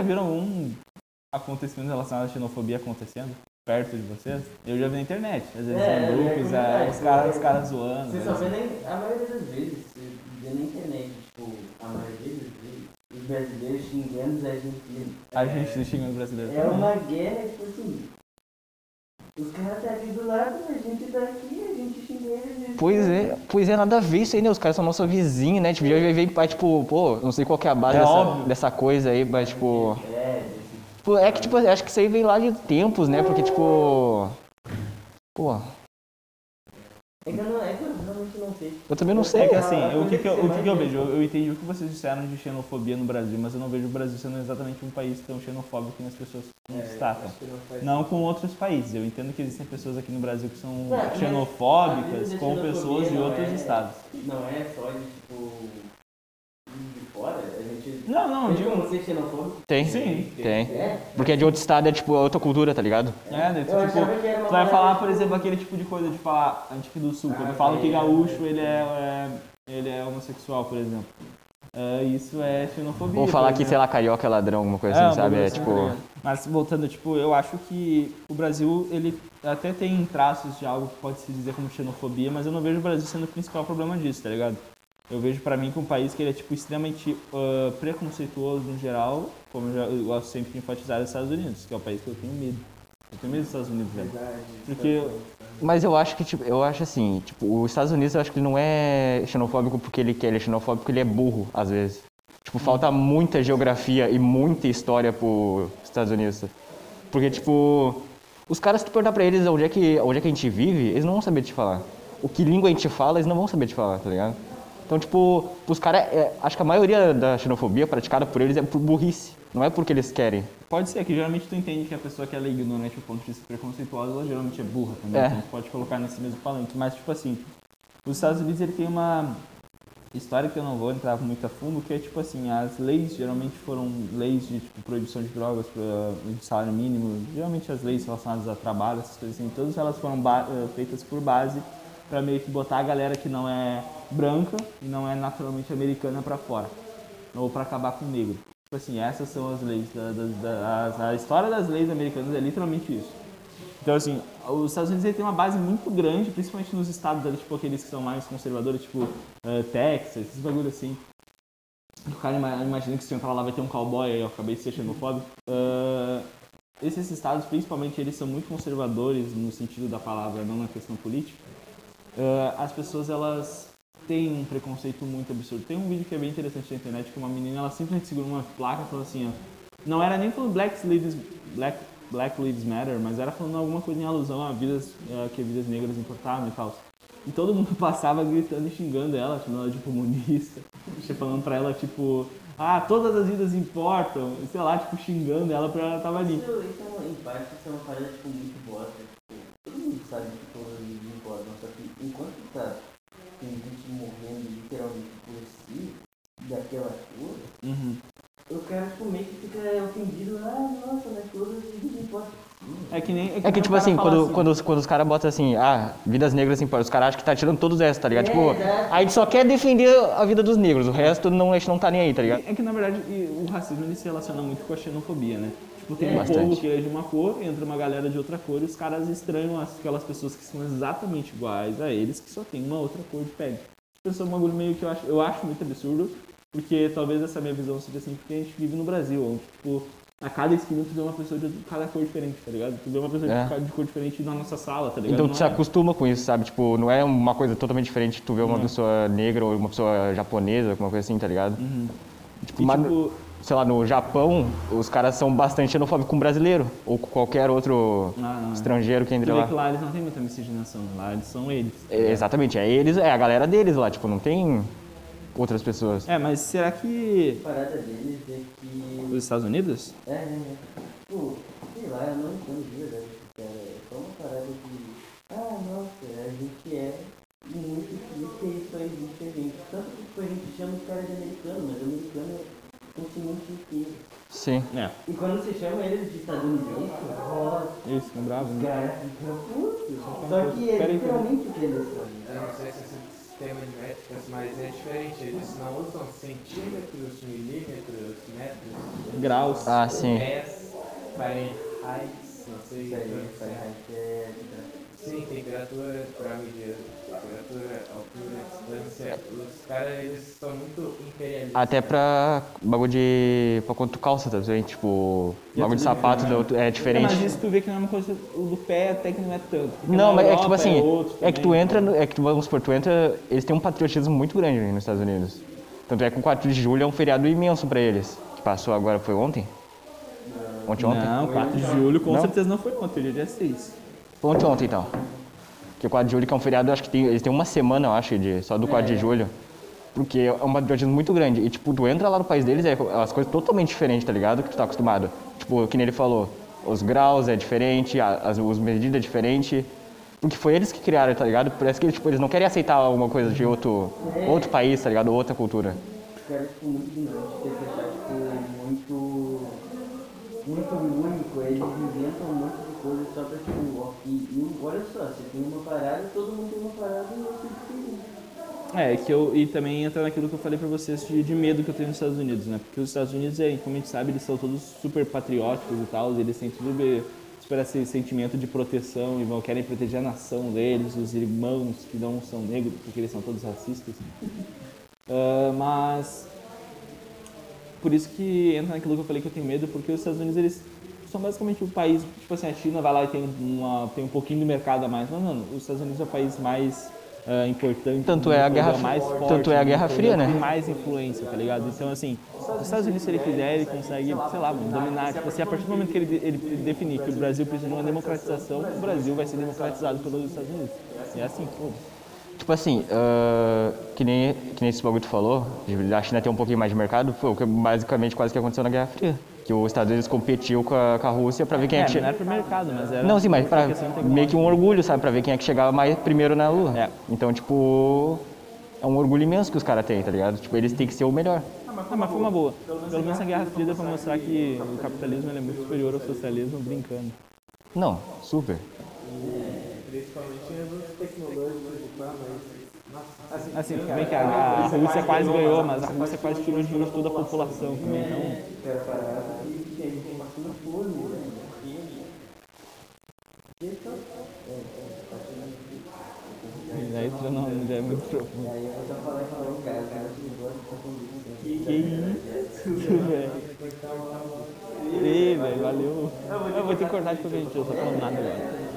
já viram algum acontecimento relacionado à xenofobia acontecendo? Perto de vocês? Eu já vi na internet. Às vezes É, em é grupos, é, os caras é. os caras zoando. Você só né? vê na, a maioria das vezes, você vê na internet, tipo, a maioria das vezes, os brasileiros xingando os argentinos. A gente não xinga o brasileiro. É uma guerra, tipo assim. Os caras tá ali do lado, a gente tá aqui, a gente xinga eles. eles Pois é, pois é, nada a ver isso aí, né? Os caras são nosso vizinho, né? Tipo, já veio pai, tipo, pô, não sei qual que é a base É dessa, dessa coisa aí, mas tipo. É, é que, tipo, acho que isso aí vem lá de tempos, né? Porque, tipo. Pô, É que eu, não, é que eu realmente não sei. eu também não sei. É que a- assim, a o que, que eu, o que, que eu vai vejo? Eu, eu entendi o que vocês disseram de xenofobia no Brasil, mas eu não vejo o Brasil sendo exatamente um país tão xenofóbico que as pessoas É, constatam. acho que não Não com outros países. Eu entendo que existem pessoas aqui no Brasil que são Não, xenofóbicas com pessoas de não outros é- estados. Não é só de tipo. De fora, a gente. Não, não, Tem digo. como ser xenofóbico? Tem. Sim. Tem. É? Porque é de outro estado, é tipo outra cultura, tá ligado? É, né? Tu, Eu tipo, que era tu vai falar, por tipo- exemplo, aquele tipo de coisa de falar antigo do sul. Quando Ah, eu falo que é. gaúcho ele é, é- ele é homossexual, por exemplo. É, isso é xenofobia. Ou falar por que, sei lá, carioca é ladrão, alguma coisa É, assim, um sabe? É assim, tipo. tá? Mas voltando, tipo, eu acho que o Brasil, ele até tem traços de algo que pode se dizer como xenofobia, mas eu não vejo o Brasil sendo o principal problema disso, tá ligado? Eu vejo pra mim que um país que ele é, tipo, extremamente ah, preconceituoso no geral, como eu, já, eu gosto sempre de enfatizar, é os Estados Unidos, que é o país que eu tenho medo. Eu tenho medo dos Estados Unidos, velho. Verdade. Porque Mas eu acho que, tipo, eu acho assim, tipo, os Estados Unidos eu acho que ele não é xenofóbico porque ele quer, ele é xenofóbico porque ele é burro, às vezes. Tipo, falta muita geografia e muita história pros Estados Unidos. Porque, tipo, os caras, se tu perguntar pra eles onde é, que, onde é que a gente vive, eles não vão saber te falar. O que língua a gente fala, eles não vão saber te falar, tá ligado? Então, tipo, os caras, é, acho que a maioria da xenofobia praticada por eles é por burrice, não é porque eles querem. pode ser que geralmente tu entende que a pessoa que ela é ignorante do ponto de vista preconceituoso, ela geralmente é burra também. É. Então pode colocar nesse mesmo palanque. Mas, tipo assim, os Estados Unidos ele tem uma história que eu não vou entrar muito a fundo, que é tipo assim, as leis geralmente foram leis de tipo, proibição de drogas, de salário mínimo, geralmente as leis relacionadas a trabalho, essas coisas assim, todas elas foram eh, feitas por base para meio que botar a galera que não é branca e não é naturalmente americana para fora, ou para acabar com o negro. Tipo assim, essas são as leis, da, da- da- as- a história das leis americanas é literalmente isso. Então, assim, os Estados Unidos tem uma base muito grande, principalmente nos estados ali, tipo aqueles que são mais conservadores, tipo eh, Texas, esses bagulho assim. O cara ima- imagina que se eu entrar lá vai ter um cowboy, aí eu acabei de ser xenofóbico. Ah, esses estados, principalmente, eles são muito conservadores no sentido da palavra, não na questão política. Ah, as pessoas, elas têm um preconceito muito absurdo. Tem um vídeo que é bem interessante na internet, que uma menina, ela simplesmente segura uma placa falou assim, ó, não era nem falando Black Lives, Black, Black Lives Matter, mas era falando alguma coisa em alusão a vidas, eh, que vidas negras importavam e tal. E todo mundo passava gritando e xingando ela, chamando ela de comunista, tipo, falando pra ela, tipo, ah, todas as vidas importam, sei lá, tipo, xingando ela pra ela tava ali. Isso, isso é uma, em parte, isso é uma parada tipo, muito bosta. Tipo, todo mundo sabe que todas as vidas importam, só que tá tem gente morrendo literalmente por si, daquela cor, Uhum. o cara tipo, meio que fica ofendido, ah, nossa, mas todas importam. É que nem. É que, nem tipo o cara assim, quando, quando, os- quando os caras botam assim, ah, vidas negras importam, os caras acham que tá tirando todos essas, tá ligado? É, tipo, exato. a gente só quer defender a vida dos negros, o resto não, a gente não tá nem aí, tá ligado? É que na verdade o racismo ele se relaciona muito com a xenofobia, né? Tipo, tem um Bastante. povo que é de uma cor, entra uma galera de outra cor e os caras estranham aquelas pessoas que são exatamente iguais a eles, que só tem uma outra cor de pele. Isso é um bagulho meio que eu acho, eu acho muito absurdo, porque talvez essa minha visão seja assim, porque a gente vive no Brasil, onde, tipo, a cada esquina tu vê uma pessoa de cada cor diferente, tá ligado? Tu vê uma pessoa É. de cor diferente na nossa sala, tá ligado? Então Não tu se é- acostuma com isso, sabe? Tipo, não é uma coisa totalmente diferente tu ver uma Não. pessoa negra ou uma pessoa japonesa, alguma coisa assim, tá ligado? Uhum. Tipo, E, mas, tipo, sei lá, no Japão, os caras são bastante xenofóbicos com brasileiro ou com qualquer outro Ah, não, é. estrangeiro que entre lá. que lá eles não tem muita miscigenação, lá eles são eles. É, exatamente, é eles, é a galera deles lá, tipo, não tem outras pessoas. É, mas será que A parada deles é que. os Estados Unidos? É, é, é. Tipo, sei lá, eu não entendo de verdade, cara. É só uma parada de. Ah, nossa, a gente é muito triste e isso aí diferente. Tanto que tipo, a gente chama os caras de americano, mas americano é continente inteiro. Sim. É, E quando você chama eles de estadunidense, nossa, eles ficam bravos, os né? caras ficam putos. Só que é literalmente o que eles são. tema de métricas, mas é diferente. Eles não usam centímetros, milímetros, metros, Graus. Ah, sim. pés, Fahrenheit, não sei. Fahrenheit é... Sim, temperatura para medir Os caras, eles são muito imperialistas. Até pra bagulho de. pra quanto calça também, tipo. E é Bagulho de tudo sapato do outro- é diferente. Mas isso tu vê que não é uma coisa. O do pé até que não é tanto. Não, mas é que tipo Europa assim, outro é que tu entra, no- é que tu, vamos supor, tu entra, eles têm um patriotismo muito grande né, nos Estados Unidos. Tanto é que o 4 de julho é um feriado imenso pra eles. Que passou agora, foi ontem? Ontem, ontem? Não, 4 de julho com Não? certeza não foi ontem, hoje é dia 6. Foi ontem, ontem então. Que o 4 de julho que é um feriado, acho que tem, eles têm uma semana, eu acho, de, só do 4 de julho. Porque é um patriotismo muito grande. E tipo, tu entra lá no país deles, é as coisas totalmente diferentes, tá ligado? Que tu tá acostumado. Tipo, que nem ele falou, os graus é diferente, as, as medidas é diferente. Porque foi eles que criaram, tá ligado? Parece que tipo, eles não querem aceitar alguma coisa de outro, outro país, tá ligado? Outra cultura. Os caras, tipo, muito porque tipo, muito... Muito único, eles inventam um monte de coisa só pra, tipo, e, olha só, você tem uma parada, todo mundo tem uma parada e eu fico diferente. É, que eu, e também entra naquilo que eu falei pra vocês de, de medo que eu tenho nos Estados Unidos, né? Porque os Estados Unidos, é, como a gente sabe, eles são todos super patrióticos e tal, eles têm tudo esse sentimento de proteção e vão, querem proteger a nação deles, os irmãos que não são negros, porque eles são todos racistas. Ah, mas por isso que entra naquilo que eu falei que eu tenho medo, porque os Estados Unidos eles são basicamente o país, tipo assim, a China vai lá e tem, uma, tem um pouquinho de mercado a mais, mas mano, os Estados Unidos é o país mais ah, importante, Tanto é a Guerra Fria- mais forte, tanto é a do Guerra Fria, né? Tem mais influência, tá ligado? Então assim, os Estados Unidos se ele quiser, ele consegue, sei lá, dominar, tipo assim, a partir do momento que ele, ele definir que o Brasil precisa de uma democratização, o Brasil vai ser democratizado pelos Estados Unidos. E é assim, pô. Tipo assim, ah, que, nem, que nem esse bagulho que tu falou, a China ter um pouquinho mais de mercado, foi o que basicamente quase que aconteceu na Guerra Fria. Que os Estados Unidos competiu com a, com a Rússia pra ver quem é, É, que não che- era pro mercado, mas era. Não, sim, mas pra, meio que um orgulho, sabe? Pra ver quem é que chegava mais primeiro na Lua. É. Então, tipo, é um orgulho imenso que os caras têm, tá ligado? Tipo, eles têm que ser o melhor. Ah, mas foi uma boa. Pelo menos a Guerra Fria pra mostrar que o capitalismo é muito superior ao socialismo, brincando. Não, super. Principalmente nos tecnológicos tal, mas. Assim, tudo bem que a, a Rússia quase ganhou, mas a Rússia quase tirou de toda a população também, então... Cara, parada que que a gente tem bastante fome, né? E então, é, é, bastante- E aí muito eu só que falou, cara, cara, que isso, velho? Ei, velho, valeu. Eu vou ter que cortar de qualquer jeito, eu tô falando nada agora.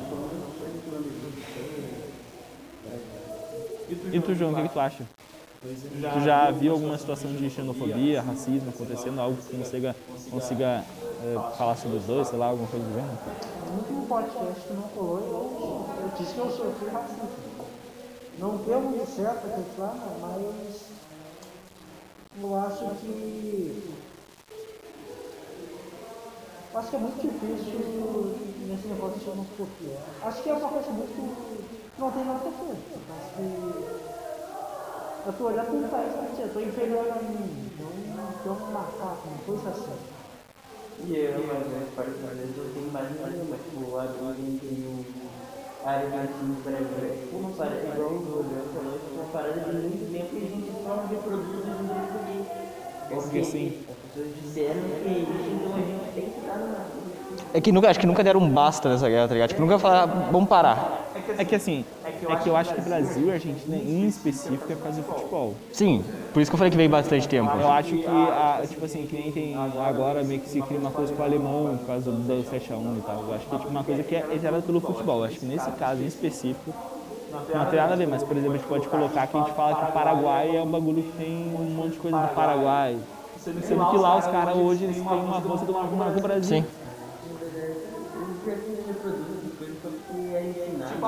E tu, João, o que, que tu acha? Tu já viu alguma situação de xenofobia, racismo acontecendo, algo que tu consiga, consiga eh, falar sobre os dois, sei lá, alguma coisa do gênero? No último podcast que não colou, eu, eu disse que eu sofri racismo. Não deu muito certo aquele lá, mas eu acho que. eu Acho que é muito difícil nesse negócio de xenofobia. Acho que é uma coisa muito. Não tem nada a que. Eu tô olhando para um país e eu tô inferior a mim, não tem um macaco, uma coisa assim. E eu, mas grande parte das vezes eu tenho mais nenhuma, tipo, a origem tem o argentino brasileiro. É tipo uma parada, igual o Rodrigo falou, tipo, uma parada de muito tempo que a gente só reproduz os mesmos Porque sim. As pessoas disseram que é isso, então a gente tem que estar na. É que nunca, acho que nunca deram um basta nessa guerra, tá ligado? Tipo, nunca falaram, vamos parar. É que assim, é que eu acho que o Brasil e a Argentina em específico é por causa do futebol. Sim, por isso que eu falei que veio bastante tempo. Eu acho que, a, tipo assim, que nem tem agora meio que se cria uma coisa com o alemão por causa do 7x1 e tal. Eu acho que é tipo uma coisa que é gerada pelo futebol. Eu acho que nesse caso em específico não tem nada a ver, mas por exemplo, a gente pode colocar que a gente fala que o Paraguai é um bagulho que tem um monte de coisa do Paraguai. Sendo que lá os caras hoje eles têm uma força do Brasil. Sim. Eles já se reproduzem essas coisas só porque é ensinado.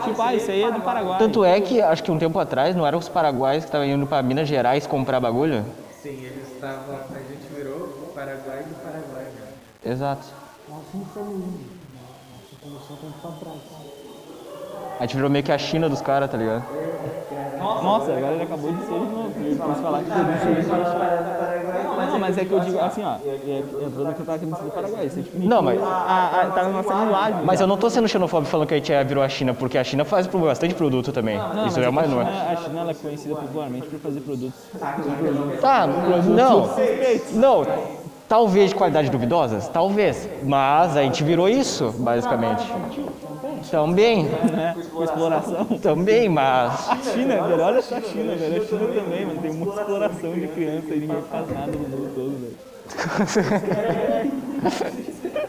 Tipo, ah, isso aí é do Paraguai. Tanto é que, acho que um tempo atrás, não eram os paraguaios que estavam indo pra Minas Gerais comprar bagulho? sim, eles estavam. A gente virou Paraguai do Paraguai, né? Exato. Nós somos femininos. Nossa começou a tempo atrás. A gente virou meio que a China dos caras, tá ligado? Nossa, agora ele acabou de ser de novo. Quis falar que incidente. Não, mas é que eu digo assim, ó, é- é- entrou no que eu tava querendo dizer do Paraguai. Tipo, Não, mas- a, a, tá na nossa linguagem. Mas eu não tô sendo xenofóbico falando que a gente virou a China, porque a China faz bastante produto também. Não, Isso é não é. China, a China ela é conhecida popularmente por fazer produtos. Tá, não. Não, talvez de qualidade duvidosas, talvez. Mas a gente virou isso, basicamente. Também, né? Com exploração. também, mas. A China, velho, olha só a China, velho. A China também, mano. Tem muita exploração de criança e ninguém faz nada no mundo todo, velho.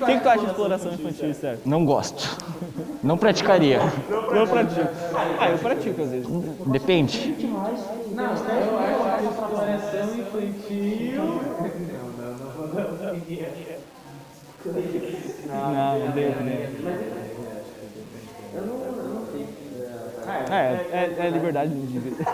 O que, que tu acha de exploração infantil, certo? Não gosto. Não praticaria. Eu pratico. Ah, eu pratico às vezes. Depende. Exploração infantil. Não, não deu, né? Eu não, eu não sei. É, é, é liberdade do indivíduo.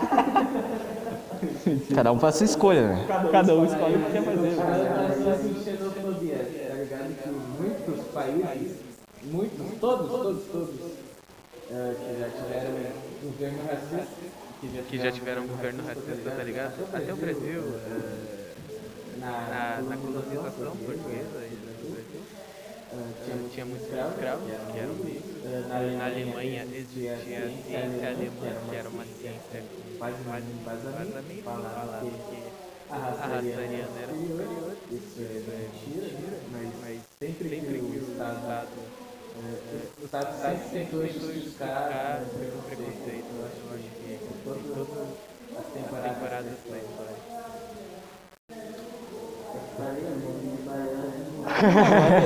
Cada um faz sua escolha, né? Cada um escolhe o que quer fazer. Mas assim, xenofobia, tá ligado? Que muitos países, muitos, todos, todos, todos, eh, que já tiveram governo racista, que já tiveram um governo racista, tá ligado? Até o Brasil, eh, na, na colonização portuguesa aí do Brasil, eh, tinha muitos escravos que eram negros. Na Alemanha existia a ciência alemã, que era uma ciência com quase embasamento, falava que a raça ariana era superior. isso é mentira, mas, sempre, que o Estado, o Estado sempre tentou justificar o preconceito. Eu acho que Todas as as temporadas da história.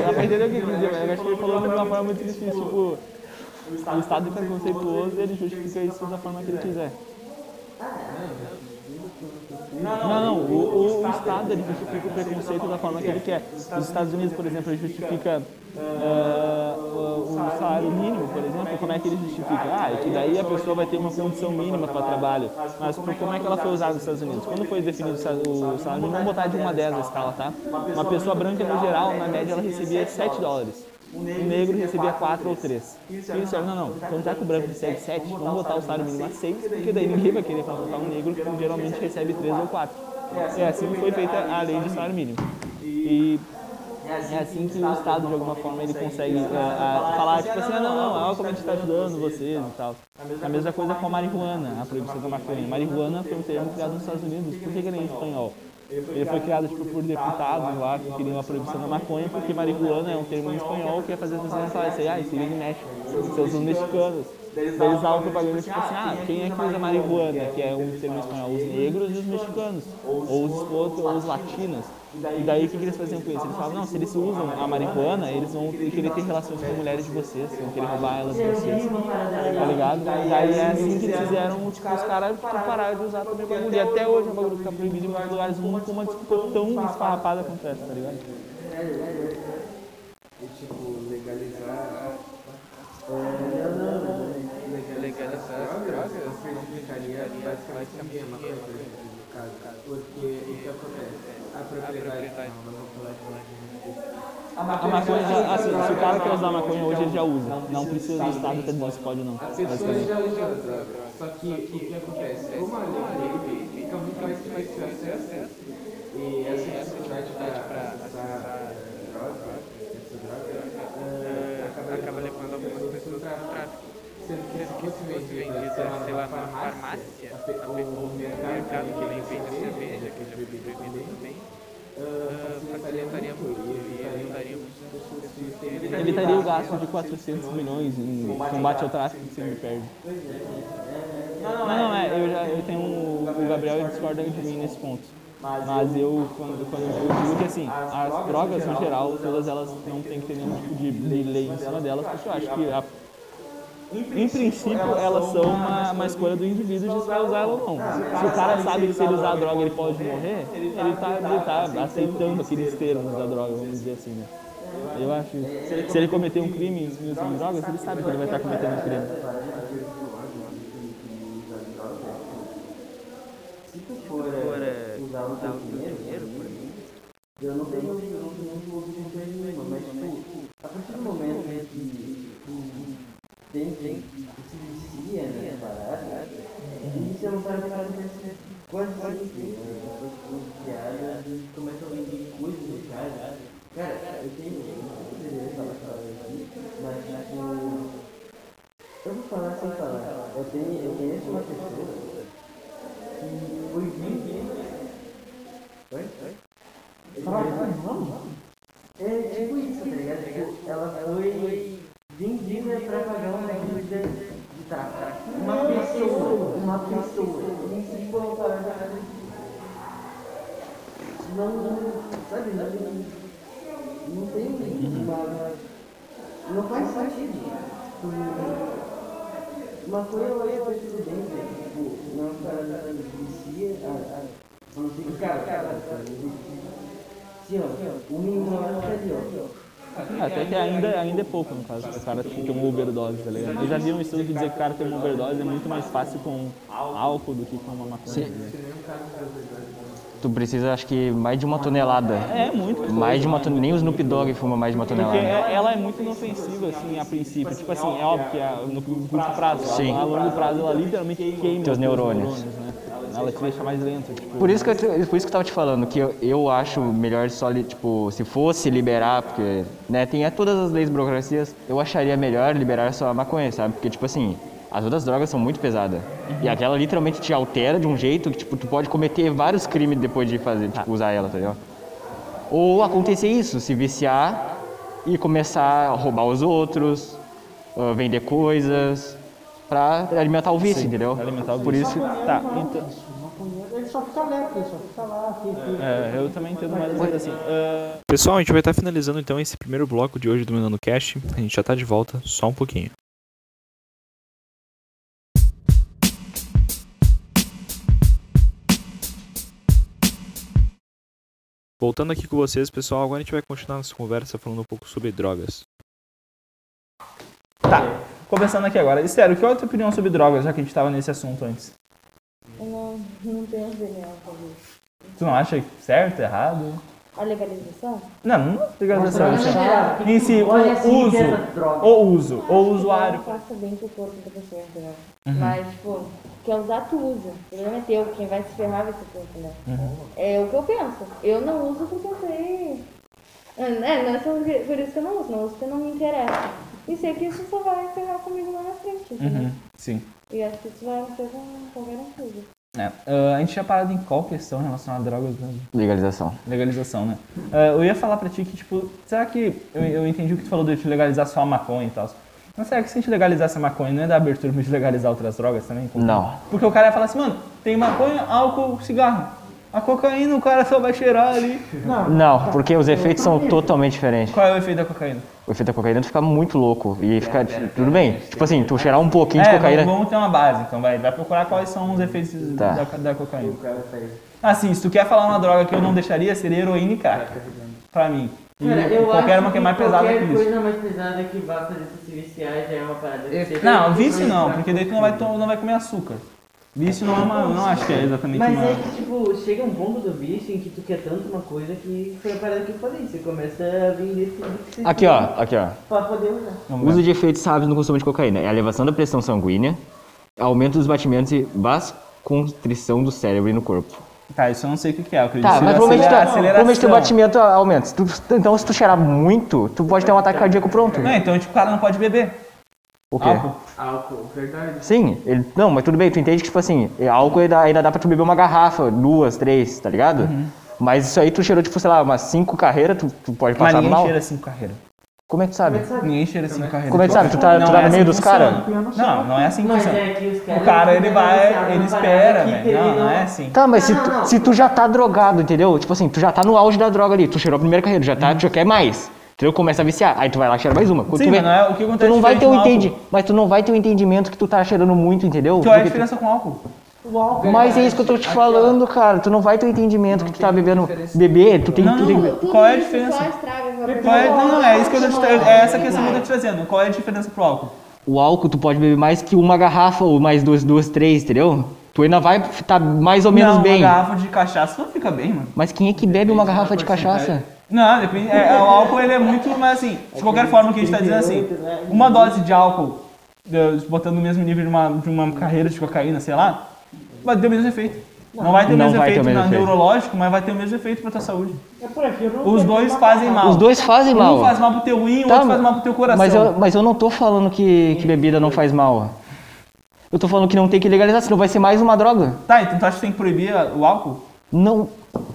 Dá pra entender o que ele dizer, mas acho que ele falou de uma forma muito difícil. Tipo, o Estado é preconceituoso e ele justifica isso da forma que ele quiser. Não, não, o, o, o Estado ele justifica o preconceito da forma que ele quer. Os Estados Unidos, por exemplo, ele justifica ah, o, salário mínimo, por exemplo, como é que ele justifica? Ah, é que daí a pessoa vai ter uma condição mínima para trabalho. Mas como é que ela foi usada nos Estados Unidos? Quando foi definido o sa- o salário mínimo, vamos botar de 1 a 10 a escala, tá? Uma pessoa branca, no geral, na média, ela recebia 7 dólares. O negro recebia 4 ou 3. E disseram, não, não, quando tá que o branco recebe 7, vamos botar o salário mínimo a 6, porque daí ninguém vai querer contratar um negro que geralmente recebe 3 ou 4. É assim que foi feita a lei de salário mínimo. E é assim que o Estado, de alguma forma, ele consegue é, falar, tipo assim, ah, não, não, olha como a gente está ajudando vocês e tal. A mesma coisa com a marihuana, a proibição da maconha. Marihuana foi um termo criado nos Estados Unidos. Por que, que ele é em espanhol? Ele foi criado tipo, por deputados lá que queriam a proibição da maconha, porque marihuana é um termo em espanhol que ia fazer as pessoas falarem assim, ah, isso aí é de México, seus os mexicanos. Eles usavam propaganda tipo assim, ah, quem é que usa marihuana, que é um termo em espanhol, os negros e os mexicanos, ou os espotos ou os latinos. E daí o que, que eles faziam com isso? Eles falavam, não, se eles usam a marihuana, eles vão querer ter relações com mulheres de vocês, vão querer roubar elas de vocês. Tá ligado? Daí é assim que eles fizeram, tipo, os caras pararam de usar também pra mulher. Até hoje o bagulho fica proibido em muitos lugares do mundo com uma desculpa tão esfarrapada quanto essa, tá ligado? e tipo legalizar Legalizar as drogas significaria basicamente uma coisa, por exemplo, no caso, porque o que acontece? A propriedade, falar de A maconha, assim, se o cara quer usar maconha hoje, ele já usa. Não precisa do Estado dizer se pode ou não. A pessoa já usa a droga, só que o que acontece? Como a lei fica muito mais difícil acesso e essa dificuldade para acessar droga, acaba acaba levando algumas pessoas para o tráfico. Sendo que se fosse Vendida, sei lá, na farmácia, farmácia, a pe- a o, pe- o o mercado que nem vende cerveja, que já foi proibido também, facilitaria muito e evitaria evitaria o gasto de 400 milhões em combate ao tráfico que sempre perde. Não, não, é, eu já eu tenho o Gabriel discorda de mim nesse ponto. Mas eu, quando, quando eu digo que assim, as drogas no geral, todas elas não tem que ter nenhum tipo de lei em cima delas, porque eu acho que a, em princípio elas são uma, uma escolha do indivíduo de se vai usar ela ou não. Se o cara sabe que se ele usar a droga ele pode morrer, ele tá, ele tá aceitando aqueles termos da droga, vamos dizer assim, né? Eu acho se ele cometer um crime usando drogas, ele sabe que ele vai estar cometendo um crime. Se tu for é, usar o teu dinheiro, tenho eu não tenho com coisa nenhuma, mas tipo, a partir do momento em tem, tem, tu se vicia nessa parada, e você não sabe o que vai acontecer. Quase sempre, né? as pessoas ficam viciadas e começam a vender coisas de casa. Cara, eu tenho, eu não poderia falar falar aqui, mas tipo, eu vou falar sem falar. Eu tenho, eu conheço uma pessoa que foi vendida. Oi? Fala, vamos? É tipo isso, tá ligado? Tipo, ela foi vendida pra pagar uma dívida de taxa. Uma pessoa, uma pessoa. Isso foi uma parada. Não, não, sabe, não, não tem uma. Não faz sentido. Uma coisa eu acho que faz tudo bem, né? Tipo, não é uma parada que vicia. A, a não ser que, cara, cara, cara, Sim, ó, o menino lá tá ali, ó. Até que é pouco, no caso, o cara tem uma overdose, tá ligado? Eu já vi um estudo que dizia que o cara tem uma overdose é muito mais fácil com álcool do que com uma maconha. Sim. Tu precisa, acho que, mais de uma tonelada. É, muito. Mais de uma tonelada. Nem o Snoop Dogg fuma mais de uma Porque tonelada. é- ela é muito inofensiva, assim, a princípio. Tipo assim, é óbvio que é no curto prazo, Sim. a longo prazo ela literalmente queima Teus os neurônios. né? Ela te deixa mais lento, tipo... Por isso que eu, te- por isso que eu tava te falando, que eu, eu acho melhor só, li- tipo, se fosse liberar, porque, né, tem é, todas as leis burocracias, eu acharia melhor liberar só a maconha, sabe? Porque, tipo assim, as outras drogas são muito pesadas. E aquela literalmente te altera de um jeito que, tipo, tu pode cometer vários crimes depois de fazer, tipo, usar ela, tá ligado? Ou acontecer isso, se viciar e começar a roubar os outros, ah, vender coisas, pra alimentar o vício, entendeu? pra alimentar o Por vício. isso, Tá, então... Ele só fica lento, ele só fica lá. É, eu também entendo mais ou menos assim. ah, Pessoal, a gente vai estar finalizando então esse primeiro bloco de hoje do Minando Cast. A gente já tá de volta, só um pouquinho. Voltando aqui com vocês, pessoal, agora a gente vai continuar nossa conversa falando um pouco sobre drogas. Tá, começando aqui agora. Estero, qual é a tua opinião sobre drogas, já que a gente tava nesse assunto antes? Eu não, não tenho opinião sobre isso. Tu não acha certo, errado? A legalização? Não, não é legalização. Mas, assim. cara, Em si, o uso, dessa droga. o uso, o Que usuário. Não faça bem pro corpo da pessoa, entendeu? Uhum. Mas, tipo, quer usar, tu usa. O problema é teu, quem vai se ferrar vai ser tu, entendeu? Uhum. É o que eu penso. Eu não uso porque eu sei. É, não é só por isso que eu não uso, não uso porque não me interessa. E sei que isso só vai ferrar comigo lá na frente? Uhum, sim. E acho que isso vai acontecer com qualquer um tudo. É, ah, a gente tinha parado em qual questão relacionada a drogas mesmo? legalização. Legalização, né? Ah, eu ia falar pra ti que, tipo, será que. Eu, eu entendi o que tu falou de te legalizar só a maconha e tal. Mas será que se a gente legalizasse a maconha, não ia dar abertura pra gente legalizar outras drogas também? Como- Não. Porque o cara ia falar assim, mano, tem maconha, álcool, cigarro. A cocaína o cara só vai cheirar ali. Não, porque os efeitos são totalmente diferentes. Qual é o efeito da cocaína? O efeito da cocaína tu fica muito louco e fica tudo bem. Tipo assim, tu cheirar um pouquinho de É, cocaína. vamos, vamos ter uma base, então vai, vai procurar quais são os efeitos Tá. da, da cocaína. Assim, se tu quer falar uma droga que eu não deixaria, seria heroína e crack. Pra mim. Cara, eu qualquer acho uma que é mais pesada que qualquer isso. coisa mais pesada que vá fazer tu se viciar já é uma parada. Não, vício não, porque daí tu não vai, não vai comer açúcar. Vício não é uma. Não acho que é exatamente Mas uma. é que, tipo, chega um ponto do vício em que tu quer tanto uma coisa que foi a parada que eu falei. Você começa a vender tudo que você Aqui, tem ó, aqui, ó. Pra poder usar. Vamos ver. Uso de efeitos sábios no consumo de cocaína. É a elevação da pressão sanguínea, aumento dos batimentos e vasconstrição do cérebro e no corpo. Tá, isso eu não sei o que que é. Eu acredito Tá, que mas provavelmente, acelera- tu, provavelmente teu aceleração. batimento aumenta. Se tu- então, se tu cheirar muito, tu pode ter um ataque cardíaco pronto. Não, então tipo, o cara não pode beber. O quê? Álcool. Álcool, verdade. Sim, ele, não, mas tudo bem, tu entende que, tipo assim, é álcool ainda, ainda dá pra tu beber uma garrafa, duas, três, tá ligado? Uhum. Mas isso aí tu cheirou, tipo, sei lá, umas cinco carreiras, tu, tu pode Mas passar ninguém mal. cheira cinco carreiras. Como é que tu sabe? Ninguém cheira cinco carreiras. Como é que sabe? Tu tá, tu tá é no assim meio que dos caras? Não, não é assim que Mas funciona. é. O cara, ele vai, ele espera, velho. Não, não é assim. Tá, mas se, Não, tu, não. se tu já tá drogado, entendeu? Tipo assim, tu já tá no auge da droga ali, tu cheirou a primeira carreira, já, tá, tu já quer mais. Entendeu? Começa a viciar. Aí tu vai lá e cheira mais uma. Quando Sim, tu mas vê- não é o que Tu acontece não vai ter o entendi, álcool. mas tu não vai ter o entendimento que tu tá cheirando muito, entendeu? Qual é a Porque tu- diferença com álcool? Mas é isso que eu tô te falando, cara. Tu não vai ter o entendimento que tu tá bebendo. Beber, tu tem, Não, tu tem que. Qual é a diferença? Qual é, não, não, é isso que eu tô te, é essa questão que eu tô te trazendo. Qual é a diferença pro álcool? O álcool tu pode beber mais que uma garrafa ou mais duas, duas, três, entendeu? Tu ainda vai estar mais ou menos não, bem. uma garrafa de cachaça não fica bem, mano. Mas quem é que bebe uma garrafa de cachaça? Não, depende. É, o álcool ele é muito, mas assim, de qualquer forma o que a gente tá dizendo assim, uma dose de álcool botando no mesmo nível de uma, de uma carreira de cocaína, sei lá, vai ter o mesmo efeito. Não vai ter o mesmo vai ter efeito o mesmo na- efeito. neurológico, mas vai ter o mesmo efeito pra tua saúde. Eu prefiro. Os dois fazem mal. Os dois fazem mal. Um faz mal pro teu rim, o Tá, outro faz mal pro teu coração. Mas eu, mas eu não tô falando que, que bebida não faz mal. Eu tô falando que não tem que legalizar, senão vai ser mais uma droga. Tá, então tu acha que tem que proibir o álcool? Não.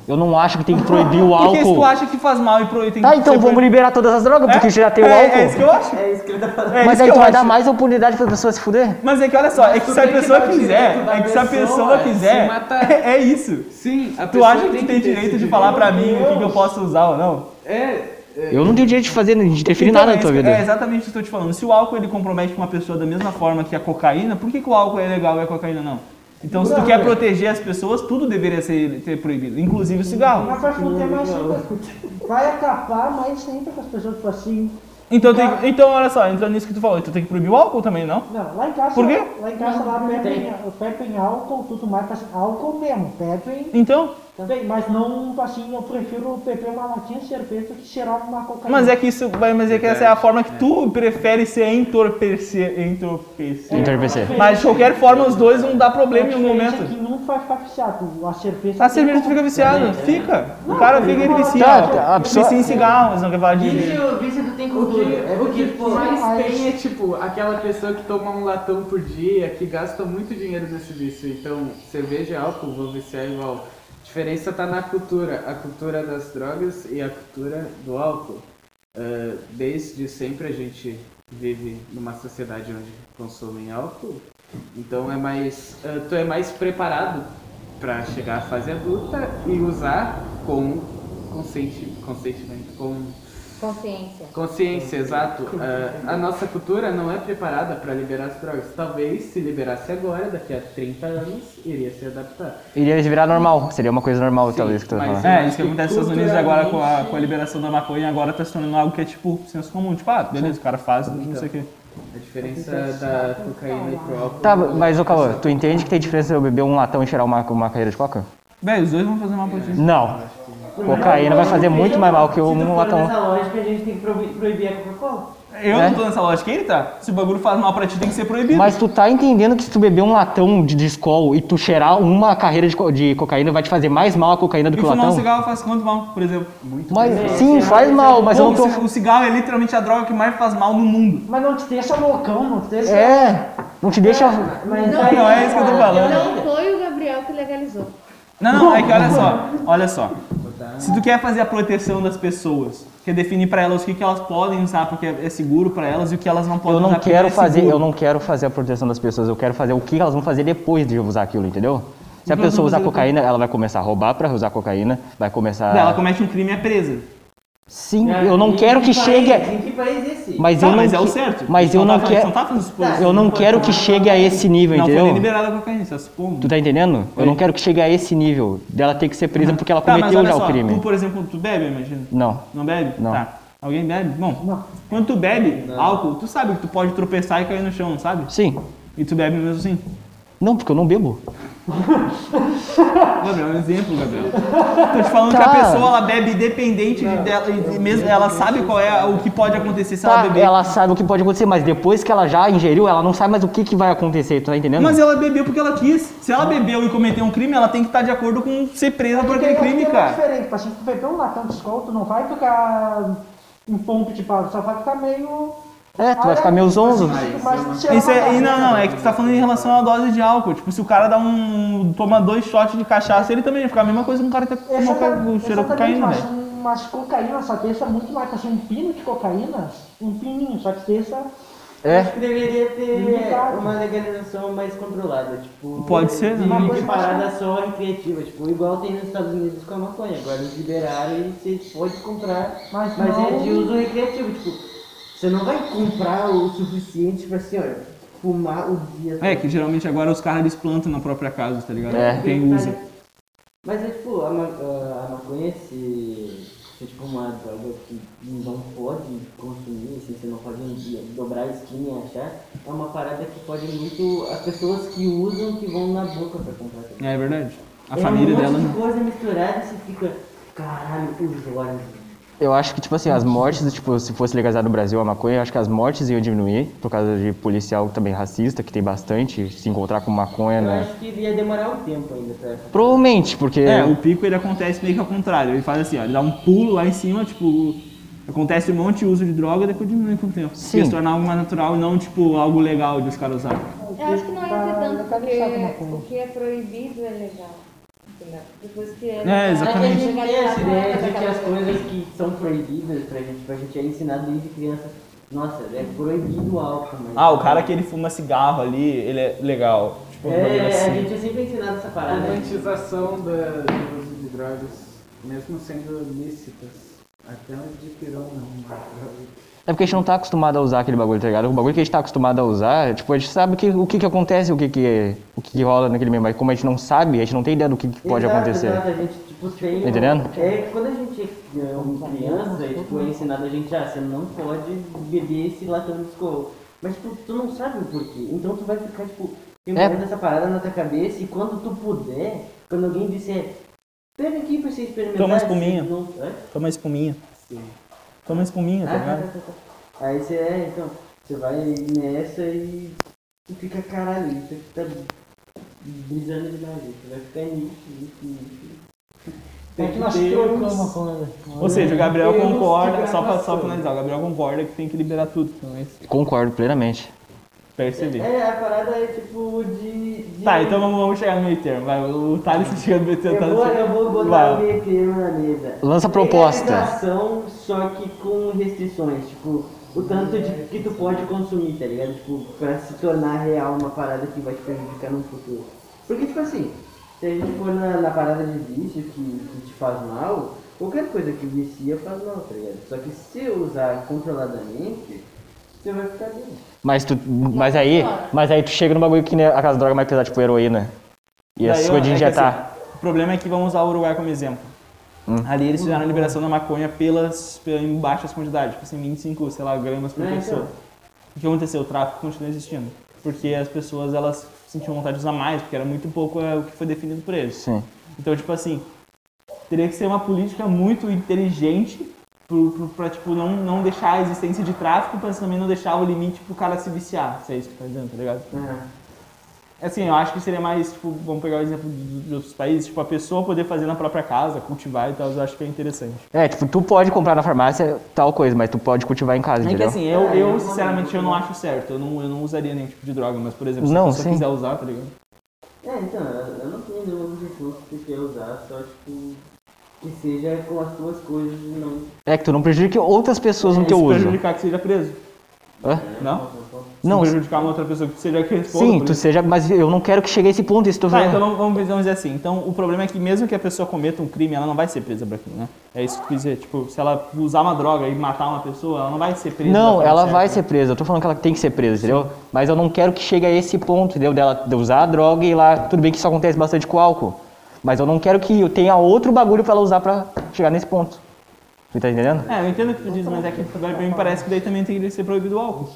Eu não acho que tem que proibir o Porque se álcool. tu acha que faz mal e proibir, tem Tá, que então ser vamos proibido. liberar todas as drogas, porque já tem o é, álcool. É isso que eu acho. É isso que ele tá falando. É Mas isso aí que tu eu vai acho. dar mais oportunidade pra pessoa se fuder. Mas é que olha só, é que se a que pessoa quiser, é que se a pessoa pessoa se quiser, é, é isso. Sim, a Tu pessoa acha que tu tem ter direito esse de falar pra mim o que, que eu posso usar ou não? É, é, Eu não tenho direito de fazer, de interferir Então, nada é na tua vida. É exatamente isso que eu tô te falando. Se o álcool ele compromete uma pessoa da mesma forma que a cocaína, por que, que o álcool é legal e a cocaína não? Então, se tu quer proteger as pessoas, tudo deveria ser ter proibido, inclusive o cigarro. Mas que é mais. Vai acabar mais sempre com as pessoas, tipo assim. Então, tem, então olha só, entrando nisso que tu falou, tu tem que proibir o álcool também, não? Não, lá em casa. Por quê? Lá em casa lá bebem, bebem álcool, tudo mais, assim, álcool mesmo, bebem Então, também, mas não assim, eu prefiro beber uma latinha de cerveja que cheirar uma cocaína. mas é que isso, mas é que essa é a forma que tu prefere ser entorpecer, entorpecer. Entorpecer. Mas de qualquer forma, os dois vão dar problema em diferença momento. é que não vai ficar viciado. A cerveja. A cerveja fica viciado, fica. O cara fica ele vicia. Tá, tá, a pessoa- Vicia em cigarro, mas não quer falar de. Vício, vício tu tem O cultura. que, É o que tipo, mais tem é tipo aquela pessoa que toma um latão por dia, que gasta muito dinheiro nesse vício. Então, cerveja e álcool vão viciar igual. Diferença tá na cultura, a cultura das drogas e a cultura do álcool. Ah, desde sempre a gente vive numa sociedade onde consomem álcool, então é mais, ah, tu é mais preparado para chegar à fase adulta e usar com consenti, consentimento, com Consciência. Consciência, exato. Ah, a nossa cultura não é preparada para liberar as drogas. Talvez se liberasse agora, daqui a 30 anos, iria se adaptar. Iria virar normal, seria uma coisa normal, talvez, que tu mas- falando. É, isso que acontece nos Estados Unidos agora com a, com a liberação da maconha, agora tá se tornando algo que é tipo senso comum. Tipo, ah, beleza, o cara faz, não sei o quê. A diferença da cocaína e pro álcool. Tá, mas ô Cauã, tu entende que tem diferença eu beber um latão e cheirar uma, uma carreira de coca? Velho, os dois vão fazer mal pra ti. Não. Cocaína vai fazer muito mais mal que tu um latão. nessa lógica, a gente tem que proibir, a Coca-Cola. Eu É? não tô nessa lógica, ele tá. Se o bagulho faz mal pra ti, tem que ser proibido. Mas tu tá entendendo que se tu beber um latão de Skol e tu cheirar uma carreira de, co- de cocaína vai te fazer mais mal a cocaína do E que o fumar um latão? cigarro faz quanto mal, por exemplo? Mas sim, faz mal, mas eu não tô. o ci- O cigarro é literalmente a droga que mais faz mal no mundo. Mas não te deixa loucão, não te deixa. É, não te deixa. Mas Não, aí- não é isso que eu tô falando. Não foi o Gabriel que legalizou. Não, não, é que olha só, olha só. Se tu quer fazer a proteção das pessoas, quer definir pra elas o que, que elas podem usar porque é seguro pra elas e o que elas não podem Eu não usar quero é fazer, seguro. eu não quero fazer a proteção das pessoas, eu quero fazer o que elas vão fazer depois de usar aquilo, entendeu? Se a pessoa usar cocaína, ela vai começar a roubar pra usar cocaína, vai começar. Ela comete um crime e é presa. Sim, eu não quero que chegue. a- Em que país esse? Mas Tá, eu não mas é o que- certo. Mas Tu eu não tá, quero. Não tá fazendo suposição. Eu não quero que chegue a esse nível, Não foi entendeu? liberada a cocaína, você tá supondo. Tu tá entendendo? Eu não quero que chegue a esse nível dela ter que ser presa porque ela Tá, cometeu já só, o crime. Tu, por exemplo, tu bebe, imagina. Não. Não bebe? Não. Tá. Alguém bebe? Bom, quando tu bebe álcool, tu sabe que tu pode tropeçar e cair no chão, não sabe? Sim. E tu bebe mesmo assim. Não, porque eu não bebo. Gabriel, é um exemplo, Gabriel. Tô te falando que Tá. a pessoa ela bebe independente de dela e mesmo ela sabe qual é o que pode acontecer se ela Tá, beber. ela sabe o que pode acontecer, mas depois que ela já ingeriu, ela não sabe mais o que, que vai acontecer, tu tá entendendo? Mas ela bebeu porque ela quis. Se ela bebeu e cometeu um crime, ela tem que estar de acordo com ser presa por aquele crime, É cara. diferente, tipo assim, tu beber um latão de escola, tu não vai ficar em ponto de pau, só vai ficar meio. É, tu vai ficar meio zonzo. Isso é, e não, não, é que tu tá falando em relação à dose de álcool. Tipo, se o cara dá um. toma dois shots de cachaça, ele também vai ficar a mesma coisa que um cara que tá com Exatamente, cheirou exatamente, cocaína, mas, velho. um- mas cocaína só deixa muito mais, assim, um pino de cocaína, um pininho, só que deixa. É. Acho que deveria ter uma legalização mais controlada, tipo... Pode ser, de, né? de parada só recreativa, tipo, igual tem nos Estados Unidos com a maconha. Agora eles liberaram e você pode comprar, Mas mas, não- é de uso recreativo, tipo... Você não vai comprar o suficiente pra, assim, olha, fumar o dia É, que geralmente agora os caras eles plantam na própria casa, tá ligado? É. Quem usa. Mas é tipo, a, ma- a- a maconha se, se tipo uma droga que não pode consumir, assim, você não pode um dia dobrar a esquina e achar, é uma parada que pode muito. As pessoas que usam que vão na boca pra comprar também. É verdade. A é família um monte dela. de coisa misturada e você fica, caralho, o Jorge. Eu acho que, tipo assim, as mortes, tipo, se fosse legalizado no Brasil a maconha, eu acho que as mortes iam diminuir por causa de policial também racista, que tem bastante, se encontrar com maconha, Eu né? acho que ia demorar um tempo ainda pra. Provavelmente, porque... É, o pico ele acontece meio que ao contrário. Ele faz assim, ó, ele dá um pulo lá em cima, tipo, acontece um monte de uso de droga e depois diminui com o tempo. Sim. Porque se tornar algo mais natural e não, tipo, algo legal de os caras usarem. Eu acho que não ia ser Tá tanto uma porque o que é proibido é legal. Entendeu? Depois que é. É, exatamente. É que a gente tem essa é ideia de que as coisa. coisas que são proibidas pra gente, pra gente é ensinado desde criança. Nossa, é proibido o álcool, mas. Ah, o cara que ele fuma cigarro ali, ele é legal. Tipo, É, a assim. gente é sempre ensinado essa A parada. romantização da- do uso de drogas, mesmo sendo lícitas, até onde pirou não, mas- É porque a gente não tá acostumado a usar aquele bagulho, tá ligado? O bagulho que a gente tá acostumado a usar, tipo, a gente sabe o que, o que, que acontece, o que que, o que que rola naquele meio, mas como a gente não sabe, a gente não tem ideia do que, que pode Exato, acontecer. Exato, a gente, tipo, tem. Entendendo? É, quando a gente é uma criança, é, tipo, é ensinado a gente, ah, você não pode beber esse latão de escova. Mas, tipo, tu não sabe o porquê. Então tu vai ficar, tipo, temporando essa parada na tua cabeça e quando tu puder, quando alguém disser, pega aqui pra você experimentar. Toma uma espuminha. você não- Hã? Toma espuminha. Toma espuminha, tá Ah, ligado? tá, tá, tá. Aí você é, então, você vai nessa e fica caralho, aqui tá brisando demais, você vai ficar nisso, nisso, nisso. É que nós trocamos com ela. Ou seja, o Gabriel Deus, concorda, só pra, só gravação. finalizar, o Gabriel concorda que tem que liberar tudo. Então é isso. Concordo plenamente. Percebi. É, a parada é tipo de. de- Tá, então vamos, vamos chegar no meio termo. Vai, o Thales chega no meio termo. Eu vou, eu vou botar Vai. o meio termo na mesa. Lança a proposta. Legalização, só que com restrições. Tipo, o tanto de que tu pode consumir, tá ligado? Tipo, pra se tornar real uma parada que vai te prejudicar no futuro. Porque, tipo assim, se a gente for na, na parada de vício que, que te faz mal, qualquer coisa que vicia faz mal, tá ligado? Só que se usar controladamente, você vai ficar bem. Mas, tu, mas, aí, mas aí tu chega no bagulho que nem aquelas drogas mais pesadas, tipo heroína. E Daí, ó, coisas de é que injetar. assim, o problema é que vamos usar o Uruguai como exemplo. Hum. Ali eles fizeram a liberação da maconha pelas, pela- em baixas quantidades, tipo assim, 25, sei lá, gramas por É, então. pessoa. O que aconteceu? O tráfico continua existindo. Porque as pessoas, elas sentiam vontade de usar mais, porque era muito pouco é, o que foi definido por eles. Sim. Então, tipo assim, teria que ser uma política muito inteligente pra, tipo, não, não deixar a existência de tráfico, mas também não deixar o limite pro cara se viciar, se é isso que tá dizendo, tá ligado? Assim, eu acho que seria mais, tipo, vamos pegar o exemplo de, de outros países, tipo, a pessoa poder fazer na própria casa, cultivar e tal, eu acho que é interessante. É, tipo, tu pode comprar na farmácia tal coisa, mas tu pode cultivar em casa, É que entendeu? assim, eu, eu sinceramente eu não acho certo, eu não, eu não usaria nenhum tipo de droga, mas por exemplo, se Não, a pessoa sim. quiser usar, tá ligado? É, então, eu eu não tenho nenhum objetivo que quer usar, só tipo. Que seja com as tuas coisas e não. É que tu não prejudique outras pessoas no E teu uso. prejudicar que seja preso. Hã? Não? Não, Se prejudicar uma outra pessoa que seja que responda Sim, tu isso. seja, mas eu não quero que chegue a esse ponto, isso tô Tá, então vamos, vamos dizer assim. Então, o problema é que mesmo que a pessoa cometa um crime, ela não vai ser presa por aquilo, né? É isso que eu quis dizer. Tipo, se ela usar uma droga e matar uma pessoa, ela não vai ser presa. Não, ela certa. vai ser presa. Eu tô falando que ela tem que ser presa, entendeu? Mas eu não quero que chegue a esse ponto, entendeu? Dela de usar a droga e ir lá. Tudo bem que isso acontece bastante com álcool. Mas eu não quero que eu tenha outro bagulho pra ela usar pra chegar nesse ponto. Tu tá entendendo? É, eu entendo o que tu diz, mas é que pra mim parece que daí também tem que ser proibido o álcool.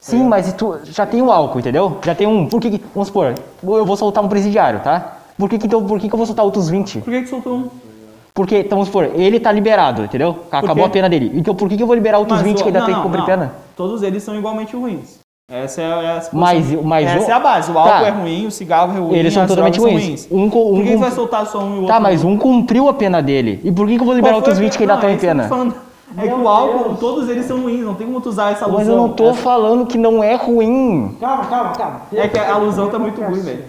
Sim, mas tu já tem o álcool, entendeu? Já tem um. Por que. que- Vamos supor, eu vou soltar um presidiário, tá? Por que, que, então, por que, que eu vou soltar outros 20? Por que que soltou um? Porque, então, vamos supor, ele tá liberado, entendeu? Acabou a pena dele. Então por que, que eu vou liberar outros Mas 20 o- que ainda não, tem que cumprir não. pena? Todos eles são igualmente ruins. Essa é, a suposição. Mas, mas Essa o- é a base. O álcool Tá. é ruim, o cigarro é ruim, Eles são totalmente são ruins. Um, um Por que, que cum- vai soltar só um e o outro Tá, mas um cumpriu a pena dele. E por que, que eu vou liberar outros a- 20 que ainda estão é em que tô pena? É que o álcool, todos eles são ruins, não tem como tu usar essa alusão. Mas eu não tô Essa- falando que não é ruim. Calma, calma, calma. É que a alusão tá muito ruim, velho.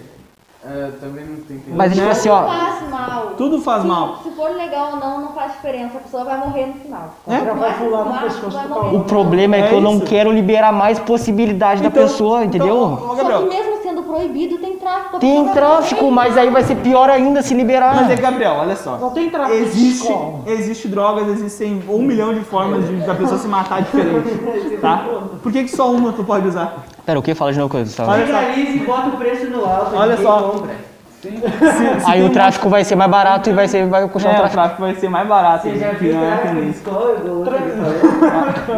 É, também não tem que. Mas tipo assim, ó. Faz mal. Tudo faz Se- mal. Se for legal ou não, não faz diferença. A pessoa vai morrer no final. É? Já vai pular no pescoço do. O problema é, É que eu não isso. quero liberar mais possibilidade da Então- pessoa, entendeu? Então, ô, Só Gabriel, que mesmo sendo proibido, tem tráfico. A Tem tráfico, mas aí vai ser pior ainda se liberar. Mas é Gabriel, olha só. Não tem tráfico Existe, existe drogas, existem um milhão de formas de, da pessoa se matar diferente, tá? Por que, que só uma tu pode usar? Pera, o que? Fala de novo coisa. Tá? Olha só. Legalize e bota o preço no alto. Olha só. compra. Se- se Aí o tráfico vai ser mais barato e vai, ser, vai um- continuar É, o o tráfico. tráfico vai ser mais barato, Você já que viu não é a tráfico de?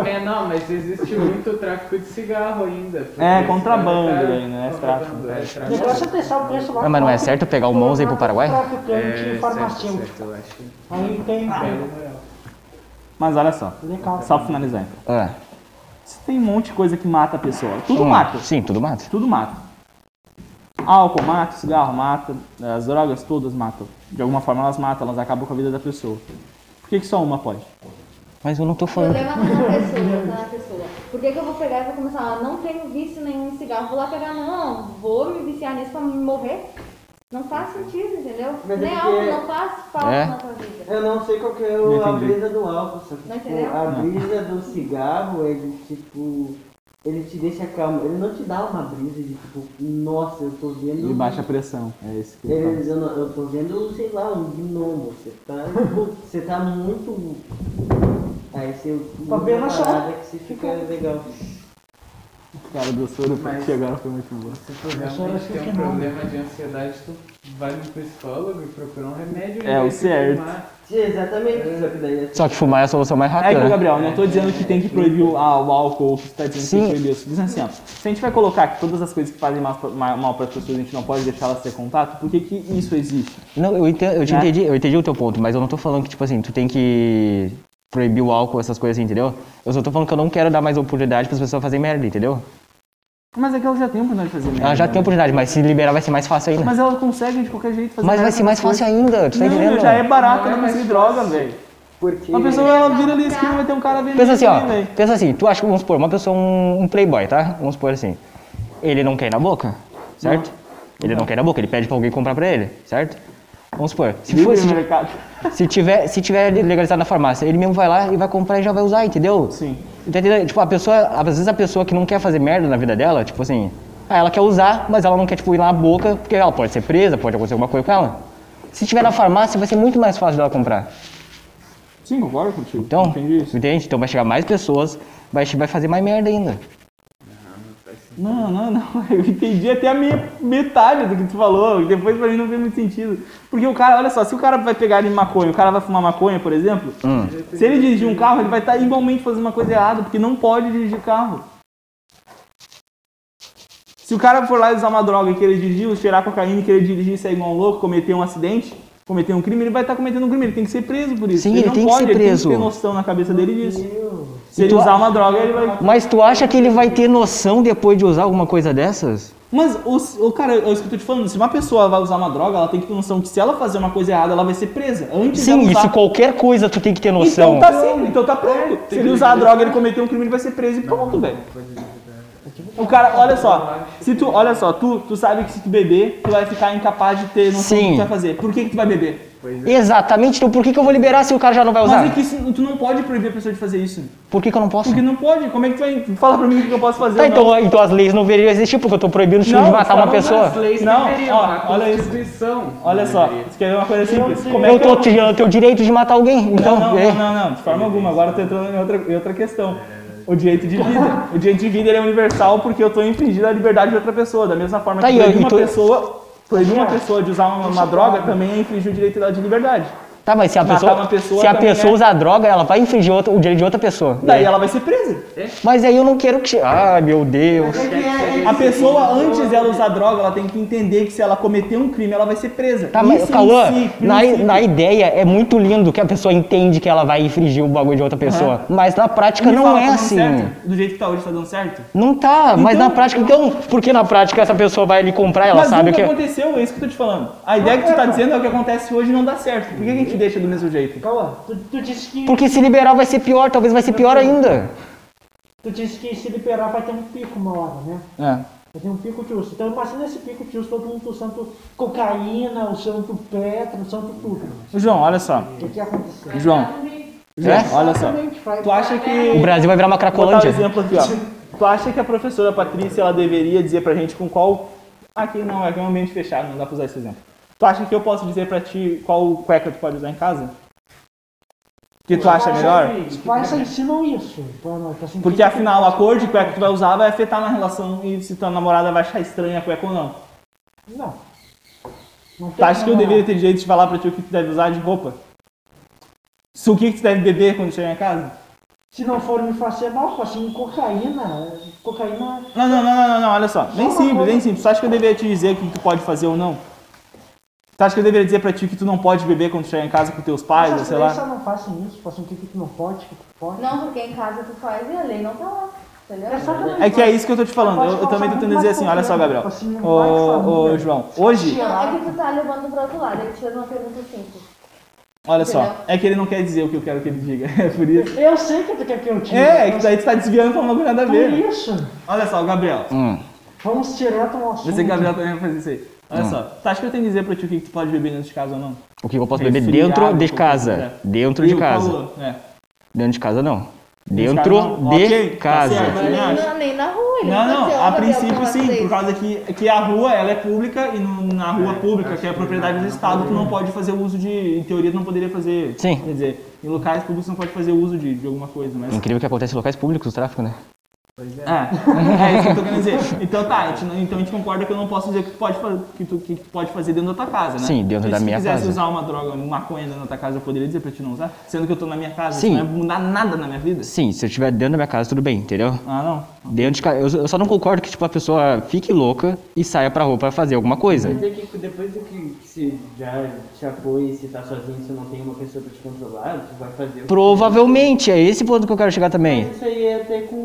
É, não, mas existe muito tráfico de cigarro ainda. É, contrabando cara- aí, né? Esse tráfico. contrabando, é, O tráfico. negócio é testar o preço lá. Não, mas não é certo pegar o Monza e ir pro Paraguai? É, certo, certo, eu acho. Aí tem. Mas olha só, só pra finalizar então. Ah, Se tem um monte de coisa que mata a pessoa, tudo hum, mata. Sim, tudo mata. Tudo mata. Álcool mata, cigarro mata, as drogas todas matam. De alguma forma elas matam, elas acabam com a vida da pessoa. Por que, que só uma pode? Mas eu não tô O falando. problema tá na pessoa, tá na pessoa. Por que, que eu vou pegar e vou começar, ah, não tenho vício nenhum em cigarro, vou lá pegar, não, vou me viciar nisso pra me morrer? Não faz sentido, entendeu? Mas é Nem porque- álcool não faz falta É? na tua vida. Eu não sei qual que é o, a brisa do álcool, só que tipo, a brisa do cigarro, ele tipo. Ele te deixa calmo, ele não te dá uma brisa de tipo, nossa, eu tô vendo. Ele baixa a pressão. É esse que eu. Ele, eu, não- eu tô vendo, sei lá, um gnomo. Você tá. você tá muito. Aí você. Uma parada que você fica legal. Cara, do soro Mas- que agora foi muito bom. Se tu realmente tem um problema de ansiedade, tu vai no psicólogo e procura um remédio. É, o certo. Sim, exatamente, só que daí é Só que fumar é a solução mais É rápida. que, né? Gabriel, eu não tô dizendo que tem que proibir o, ah, o álcool, ou que você tá dizendo que Sim. tem que proibir. Tô dizendo assim, ó. Se a gente vai colocar que todas as coisas que fazem mal, para as pessoas, a gente não pode deixar elas ter contato, por que, que isso existe? Não, eu, entendo, eu te Né? entendi, eu entendi o teu ponto, mas eu não tô falando que, tipo assim, tu tem que proibir o álcool, essas coisas assim, entendeu? Eu só tô falando que eu não quero dar mais oportunidade pras pessoas fazerem merda, entendeu? Mas é que elas já têm oportunidade de fazer merda. Ela já tem né? oportunidade, mas se liberar vai ser mais fácil ainda. Mas elas conseguem de qualquer jeito fazer Mas vai merda ser mais as fácil ainda, tu tá Não, entendendo? já é barato Não é não mais conseguir droga, velho. Porque. Uma pessoa, ela vira ali a esquina, vai ter um cara vendendo Pensa assim, ó. velho. Pensa assim, tu acha que, vamos supor, uma pessoa, um, um playboy, tá? Vamos supor assim. Ele não quer ir na boca, certo? Ele não quer ir na boca, ele pede pra alguém comprar pra ele, certo? Vamos supor, se, for, se, mercado. se tiver, se tiver legalizado na farmácia, ele mesmo vai lá e vai comprar e já vai usar, entendeu? Sim. Tá entendendo? Tipo, a pessoa, às vezes a pessoa que não quer fazer merda na vida dela, tipo assim, ah, ela quer usar, mas ela não quer, tipo, ir lá na boca, porque ela pode ser presa, pode acontecer alguma coisa com ela. Se tiver na farmácia, vai ser muito mais fácil dela comprar. Sim, concordo contigo. Então, Entendi isso. entende? Então vai chegar mais pessoas, vai, vai fazer mais merda ainda. Não, não, não. Eu entendi até a minha metade do que tu falou. e Depois pra mim não fez muito sentido. Porque o cara, olha só, se o cara vai pegar em maconha, o cara vai fumar maconha, por exemplo, Hum. se ele dirigir um carro, ele vai estar igualmente fazendo uma coisa errada, porque não pode dirigir carro. Se o cara for lá e usar uma droga e querer dirigir, cheirar cocaína e querer dirigir e sair igual um louco, cometer um acidente, cometer um crime, ele vai estar cometendo um crime, ele tem que ser preso por isso. Sim, ele, ele não tem que pode, ser ele preso. tem que ter noção na cabeça dele disso. Se ele tu usar a- uma droga, ele vai. Mas tu acha que ele vai ter noção depois de usar alguma coisa dessas? Mas, o, o cara, é isso que eu tô te falando, se uma pessoa vai usar uma droga, ela tem que ter noção que se ela fazer uma coisa errada, ela vai ser presa. Antes Sim, usar. isso qualquer coisa tu tem que ter noção. Então tá sim, então tá pronto. Se ele usar a droga, ele cometer um crime, ele vai ser preso e pronto, velho. O cara, olha só, se tu, olha só, tu, tu sabe que se tu beber, tu vai ficar incapaz de ter noção do que Sim. tu vai fazer. Por que, que tu vai beber? Exatamente, então por que, que eu vou liberar se o cara já não vai usar? Mas é que isso- tu não pode proibir a pessoa de fazer isso. Por que, que eu não posso? Porque não pode. Como é que tu vai falar pra mim o que eu posso fazer? Tá, então, então as leis não deveriam existir, porque eu tô proibindo Não, de matar uma pessoa. As leis Não, deveriam, ó, a olha isso. Olha só, você quer ver uma coisa simples? Como é Eu que tô tirando o teu direito de matar alguém, então... Não, não, é. não, não, não, de forma alguma. Agora eu tô entrando em outra, em outra questão. O direito de vida. O direito de vida ele é universal porque eu tô infringindo a liberdade de outra pessoa. Da mesma forma Tá, que eu- uma tu- pessoa, proibir uma pessoa de usar uma, uma droga também é infringir o direito dela de liberdade. Tá, mas se a Matar pessoa, uma pessoa se a também pessoa é- usar droga, ela vai infringir outra- o direito de outra pessoa. Daí ela vai ser presa. Mas aí eu não quero que... Ai, meu Deus. A pessoa, antes dela usar droga, ela tem que entender que se ela cometer um crime, ela vai ser presa. Tá, mas, Cauã, si, na, na ideia é muito lindo que a pessoa entende que ela vai infringir o bagulho de outra pessoa. Mas na prática Me não fala, é tá dando assim. certo? Do jeito que tá hoje, tá dando certo? Não tá, mas Então- na prática, então, porque na prática essa pessoa vai ali comprar, ela Mas sabe o que é. aconteceu, é isso que eu tô te falando. A ideia que tu tá dizendo é o que acontece hoje e não dá certo. Por que a gente deixa do mesmo jeito? Calma, tu, tu disse que. Porque se liberar vai ser pior, talvez vai ser pior ainda. Tu disse que se liberar vai ter um pico uma hora, né? É. Vai ter um pico de uso. Então imagina esse pico de uso, todo mundo usando cocaína, usando petro, usando tudo. João, olha só. O que que ia acontecer? João, É? olha só. Tu acha que. O Brasil vai virar uma Vou botar um cracolândia. exemplo aqui, ó. Tu acha que a professora Patrícia ela deveria dizer pra gente com qual. Aqui não, aqui é um ambiente fechado, não dá pra usar esse exemplo. Tu acha que eu posso dizer pra ti qual cueca tu pode usar em casa? Que tu acha melhor? Os pais só ensinam isso Porque que- afinal a cor de cueca que tu vai usar vai afetar na relação e se tua namorada vai achar estranha a cueca ou não. Não. Não Tu acha que eu deveria ter direito de falar pra ti o que tu deve usar de roupa? Se o que que tu deve beber quando chegar em casa? Se não for me fazer mal, assim, cocaína. Cocaína. Não, não, não, não, não, não, olha só. Bem simples, bem simples. Tu acha que eu deveria te dizer o que tu pode fazer ou não? Tu acha que eu deveria dizer pra ti que tu não pode beber quando chegar em casa com teus pais, ou sei lá? só não façam isso, façam o que que tu não pode, o que tu pode. Não, porque em casa tu faz e a lei não tá lá. Entendeu? Exatamente. É que é isso que eu tô te falando. Eu, eu também tô tentando dizer assim, olha só. Gabriel. Assim, Ô, ô. João, hoje, Não, é que tu tá levando pro outro lado. Ele te fez uma pergunta simples. olha só, é que ele não quer dizer o que eu quero que ele diga. É por isso. Eu sei que tu quer que eu tire. É, é que daí tu tá desviando pra uma coisa nada a Por ver. isso, Olha só, Gabriel. Hum. vamos direto ao assunto. Eu sei que o Gabriel também vai fazer isso aí. Olha só, tu acha que eu tenho que dizer pra ti o que que tu pode beber dentro de casa ou não? O que eu posso beber dentro de qualquer casa? coisa. Dentro E de casa. calor, É. Dentro de casa não. Dentro de casa não. de tá certo. Não, nem na rua. Ele Não, não, ter a princípio sim, vocês. por causa que, que a rua ela é pública e no- na rua pública, que é propriedade do Estado, tu não pode fazer uso de. Em teoria, tu não poderia fazer. Sim. Quer dizer, em locais públicos tu não pode fazer uso de, de alguma coisa, mas. Incrível que acontece em locais públicos o tráfico, né? É, é isso que eu tô querendo dizer. Então tá, a gente, não- então a gente concorda que eu não posso dizer que tu pode, fa- que tu, que tu pode fazer dentro da tua casa, né? Sim, dentro da se minha tu quisesse casa. usar uma droga, uma maconha dentro da tua casa, eu poderia dizer pra ti não usar? Sendo que eu tô na minha casa, Sim. isso não vai mudar nada na minha vida? Sim, se eu estiver dentro da minha casa, tudo bem, entendeu? Ah, não. Dentro de casa. Eu, eu só não concordo que tipo, a pessoa fique louca e saia pra rua pra fazer alguma coisa. Quer dizer que depois do que, que você já, foi e se tá sozinho, você não tem uma pessoa pra te controlar, tu vai fazer o que Provavelmente, é esse ponto que eu quero chegar também. Mas Isso aí é até com,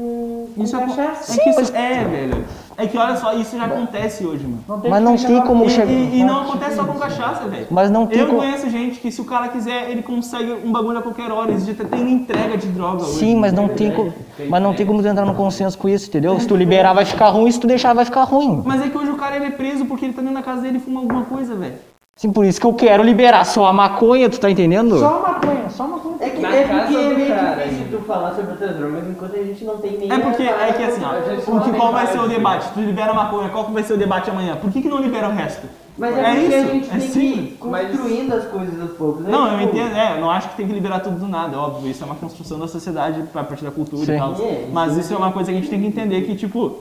com Isso é, cachaça. é que isso é, velho. É que olha só, isso já acontece hoje, mano. Mas não tem como E, chegar. e- e não acontece só com cachaça, velho. Mas não tem Eu como. conheço gente que se o cara quiser, ele consegue um bagulho a qualquer hora. Existe até tem entrega de droga hoje. Sim, mas não tem como. Mas não tem como tu entrar no consenso com isso, entendeu? Se tu liberar vai ficar ruim, se tu deixar vai ficar ruim. Mas é que hoje o cara ele é preso porque ele tá dentro da casa dele e fuma alguma coisa, velho. Sim, por isso que eu quero liberar só a maconha, tu tá entendendo? Só maconha, só maconha. É, que, Na é porque é meio cara, difícil tu falar sobre outras drogas enquanto a gente não tem nem É porque, a é que assim, ó, o que, qual vai ser o debate? Tu libera maconha, qual que vai ser o debate amanhã? Por que, que não libera o resto? Mas é, É porque a isso, gente é tem que simples. ir construindo as coisas aos poucos. né? Não, eu Tipo, entendo, é, eu não acho que tem que liberar tudo do nada, óbvio, isso é uma construção da sociedade a partir da cultura Sim. e tal. É, Mas isso é uma coisa que a gente tem que entender que, tipo,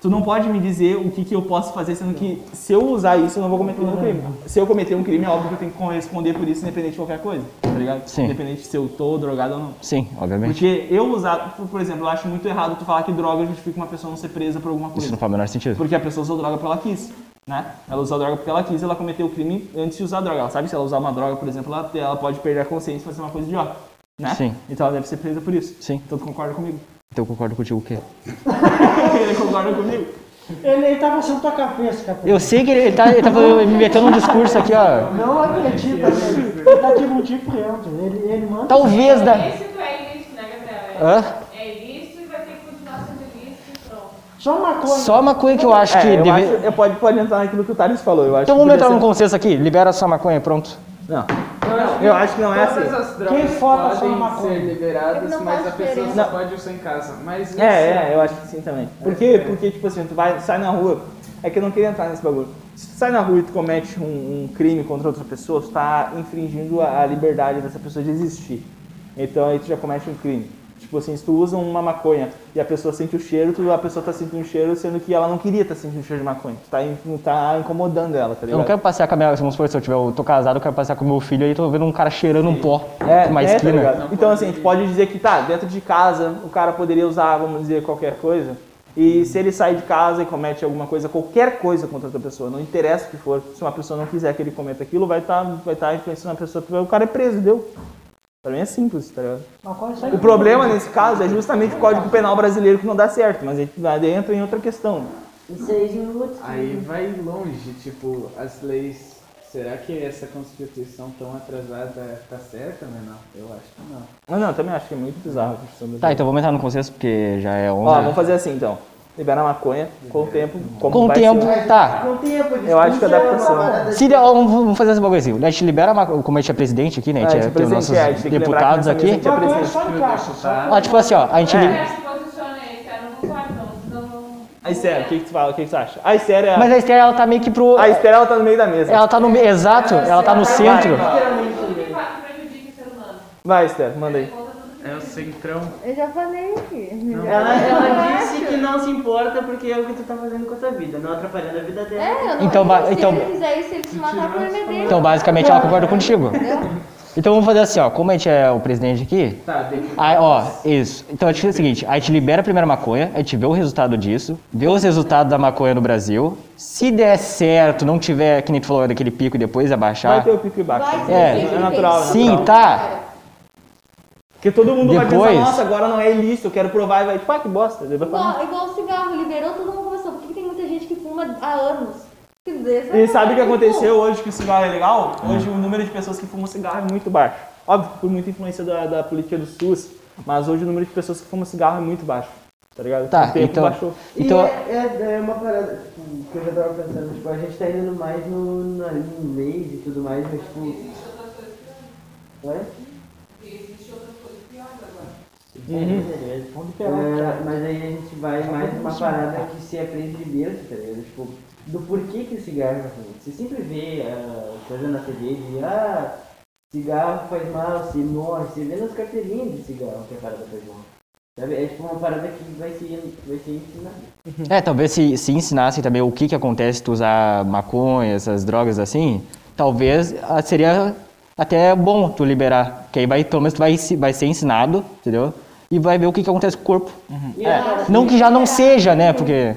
tu não pode me dizer o que, que eu posso fazer, sendo que se eu usar isso, eu não vou cometer nenhum crime. Se eu cometer um crime, é óbvio que eu tenho que responder por isso, independente de qualquer coisa, tá ligado? Sim. Independente se eu tô drogado ou não. Sim, obviamente. Porque eu usar, por- exemplo, eu acho muito errado tu falar que droga justifica uma pessoa não ser presa por alguma Isso coisa. não faz o menor sentido. Porque a pessoa usou droga porque ela quis, né? Ela usou droga porque ela quis, ela cometeu o crime antes de usar droga. Ela sabe se ela usar uma droga, por exemplo, ela, ela pode perder a consciência e fazer uma coisa idiota, né? Sim. Então ela deve ser presa por isso. Sim. Então tu concorda comigo? Então eu concordo contigo o quê? Ele concorda comigo? Ele, ele tá mostrando tua cabeça, cara. Eu sei que ele, ele tá, ele tá me metendo um discurso aqui, ó. Não acredita, velho. Ele tá te ludibriando. Ele, ele manda. Talvez da. Ilícito é ilícito, né, Gabriel? Hã? É ilícito e vai ter que continuar sendo ilícito e pronto. Só maconha. Só maconha que eu acho que É, eu deve. acho, eu pode, pode entrar naquilo que o Thales falou. Eu acho Então que vamos entrar num consenso aqui. Libera só maconha, pronto. Não. Eu acho que não é assim. as drogas fora só podem maconha? É liberadas, mas a pessoa só pode usar em casa. Mas isso É, é, eu acho que sim também. Por quê? Porque, tipo assim, tu vai, sai na rua, é que eu não queria entrar nesse bagulho. Se tu sai na rua e tu comete um, um crime contra outra pessoa, tu tá infringindo a, a liberdade dessa pessoa de existir. Então aí tu já comete um crime. Tipo assim, se tu usa uma maconha e a pessoa sente o cheiro, tu, a pessoa tá sentindo o cheiro, sendo que ela não queria estar sentindo o cheiro de maconha. Tu tá, tá incomodando ela, tá Eu ligado? não quero passear com a minha. Vamos supor, se eu tiver, eu tô casado, eu quero passear com meu filho aí, tô vendo um cara cheirando um pó É, numa é, tá esquina. ligado? então assim, a gente pode dizer que tá, dentro de casa o cara poderia usar, vamos dizer, qualquer coisa. E se ele sai de casa e comete alguma coisa, qualquer coisa contra outra pessoa, não interessa o que for, se uma pessoa não quiser que ele cometa aquilo, vai estar vai tá influenciando a pessoa, o cara é preso, deu. Pra mim é simples, tá ligado? Só O problema nesse caso é justamente o Código Penal brasileiro que não dá certo, mas aí entra em outra questão. Isso aí já é Aí vai longe, tipo, as leis. Será que essa Constituição tão atrasada tá certa, menor? Eu acho que não. Mas não, eu também acho que é muito bizarro a Constituição Tá, brasileira. então vamos entrar no consenso porque já é 11. Ó, vamos fazer assim então. Liberar maconha com o tempo. Como Com o tempo, ser. tá. Com tempo, Eu acho que é discute adaptação. Se der, vamos fazer esse bagulho assim. A gente libera, a maconha, como a gente é presidente aqui, né? A É, gente a é, gente tem os presidente, nossos é, a deputados mesa a aqui. gente é presidente. Ó, tipo assim, ó, a gente. É. li- Quer se posiciona aí, cara, não concordo, não. Senão não. A Esther, o que, que tu fala? O que, que tu acha? A Esther é. Mas a Esther, ela tá meio que pro. A Esther ela tá no meio da mesa. Ela tá no meio. Exato, ela tá no centro. Humano. Vai, Esther, manda aí. É o centrão. Eu já falei aqui. Ela, ela disse que não se importa porque é o que tu tá fazendo com a tua vida, não atrapalhando a vida dela. É, eu não Então, ba- se então- ele fizer isso, ele se matar, o problema é dele. Então, basicamente, ela concorda contigo. Entendeu? Então vamos fazer assim, ó. Como a gente é o presidente aqui. Tá, deixa Aí, ó, isso. Então a gente faz o seguinte: a gente libera a primeira maconha, a gente vê o resultado disso, vê os resultados da maconha no Brasil. Se der certo, não tiver, que nem tu falou, daquele pico e depois Vai abaixar. ter o pico e baixo. Vai ter, É, é natural, tem. é Sim, natural. tá. Porque todo mundo vai Depois- pensar, nossa, agora não é ilícito, eu quero provar e vai, tipo, ah, que bosta. Vai Igual, igual o cigarro, liberou, todo mundo começou. Por que que tem muita gente que fuma há anos? Dizer, E sabe o que aconteceu hoje que o cigarro é legal? Hoje o número de pessoas que fumam cigarro é muito baixo. Óbvio que por muita influência da, da política do SUS, mas hoje o número de pessoas que fumam cigarro é muito baixo. Tá ligado? Tá, o tempo então- baixou. Então- E é, é, é uma parada tipo, que eu já tava pensando, tipo, a gente tá indo mais no, na, em leis e tudo mais, mas tipo. Oi? É, mas aí a gente vai mais numa parada que se aprende de berço, tá ligado? Tipo, do porquê que o cigarro é ruim. Você sempre vê ah, coisa na TV de ah, cigarro faz mal, você morre, você vê nas carteirinhas de cigarro que a parada faz mal. Sabe? É tipo uma parada que vai ser, vai ser ensinada. É, talvez se, se ensinassem também o que, que acontece se tu usar maconha, essas drogas assim, talvez ah, seria até bom tu liberar. Que aí vai, pelo menos tu vai, se- vai ser ensinado, entendeu? E vai ver o que, que acontece com o corpo. A parada- Não que já não seja, né? Porque.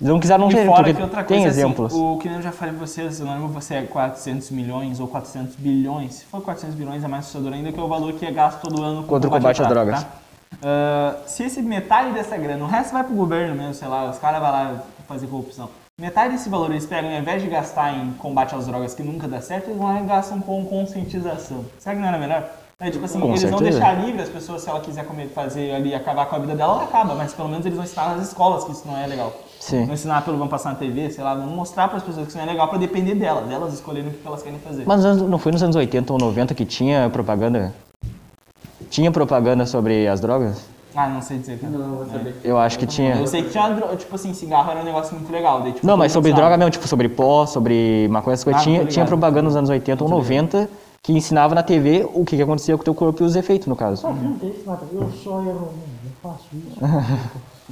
Não já não seja, porque que outra tem coisa, assim, exemplos. o que nem eu já falei pra vocês, eu não lembro se é 400 milhões ou 400 bilhões. Se for 400 bilhões é mais assustador ainda, que é o valor que é gasto todo ano com Contra o combate ao às drogas. tá? Ah, se esse metade dessa grana, o resto vai pro governo mesmo, sei lá, os caras vão lá fazer corrupção. Metade desse valor eles pegam, ao invés de gastar em combate às drogas que nunca dá certo, eles vão lá e gastam com conscientização. Será que não era melhor? É, tipo assim, Com eles vão certeza. deixar livre as pessoas, se ela quiser comer, fazer ali, acabar com a vida dela, ela acaba, mas pelo menos eles vão ensinar nas escolas que isso não é legal. Sim. Não ensinar pelo vão passar na TV, sei lá, vão mostrar para as pessoas que isso não é legal para depender delas, delas escolherem o que elas querem fazer. Mas não foi nos anos 80 ou 90 que tinha propaganda? Tinha propaganda sobre as drogas? Ah, não sei dizer, cara. Não, vou saber. Eu acho que tinha. Eu sei que tinha, tipo assim, cigarro era um negócio muito legal. Daí, tipo, Não, mas sobre sabe. droga mesmo, tipo sobre pó, sobre maconha, essas coisas. Ah, tinha, tinha propaganda nos anos 80 ou 90 que ensinava na TV o que, que acontecia com o teu corpo e os efeitos, no caso. Não tem esse nada. Eu só eu não, não faço isso.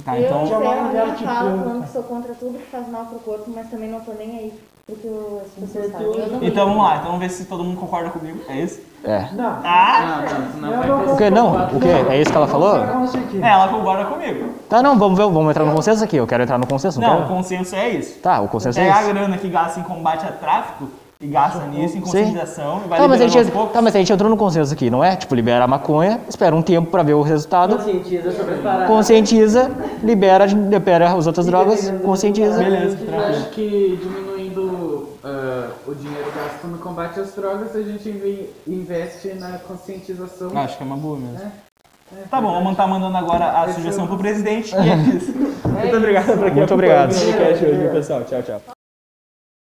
Tá, eu então, a minha te fala planta. falando que sou contra tudo que faz mal pro corpo, mas também não tô nem aí porque as pessoas fazem. Eu não então ligo. vamos lá, então vamos ver se todo mundo concorda comigo. É isso? É. Não. Ah! Não, não, Eu não ter- O que? Não? O que? É isso que ela falou? Eu não. É, ela concorda comigo. Tá, não, vamos ver, vamos entrar no consenso aqui. Eu quero entrar no consenso, não, Não, o consenso é isso. Tá, o consenso é Pegar a esse. grana que gasta em combate a tráfico e gasta nisso, em conscientização, e vai Tá mas, a gente, aos poucos. tá, mas a gente entrou no consenso aqui, não é? Tipo, libera a maconha, espera um tempo pra ver o resultado, Conscientiza sobre paradas. conscientiza, libera, libera as outras drogas, conscientiza. Beleza, acho que diminuindo ah, o dinheiro gasto no combate às drogas, a gente inve- investe na conscientização. Acho que é uma boa mesmo. Tá bom, vamos estar mandando agora a sugestão pro presidente e é isso. Muito obrigado pra quem Muito obrigado. o podcast hoje, pessoal. Tchau, tchau.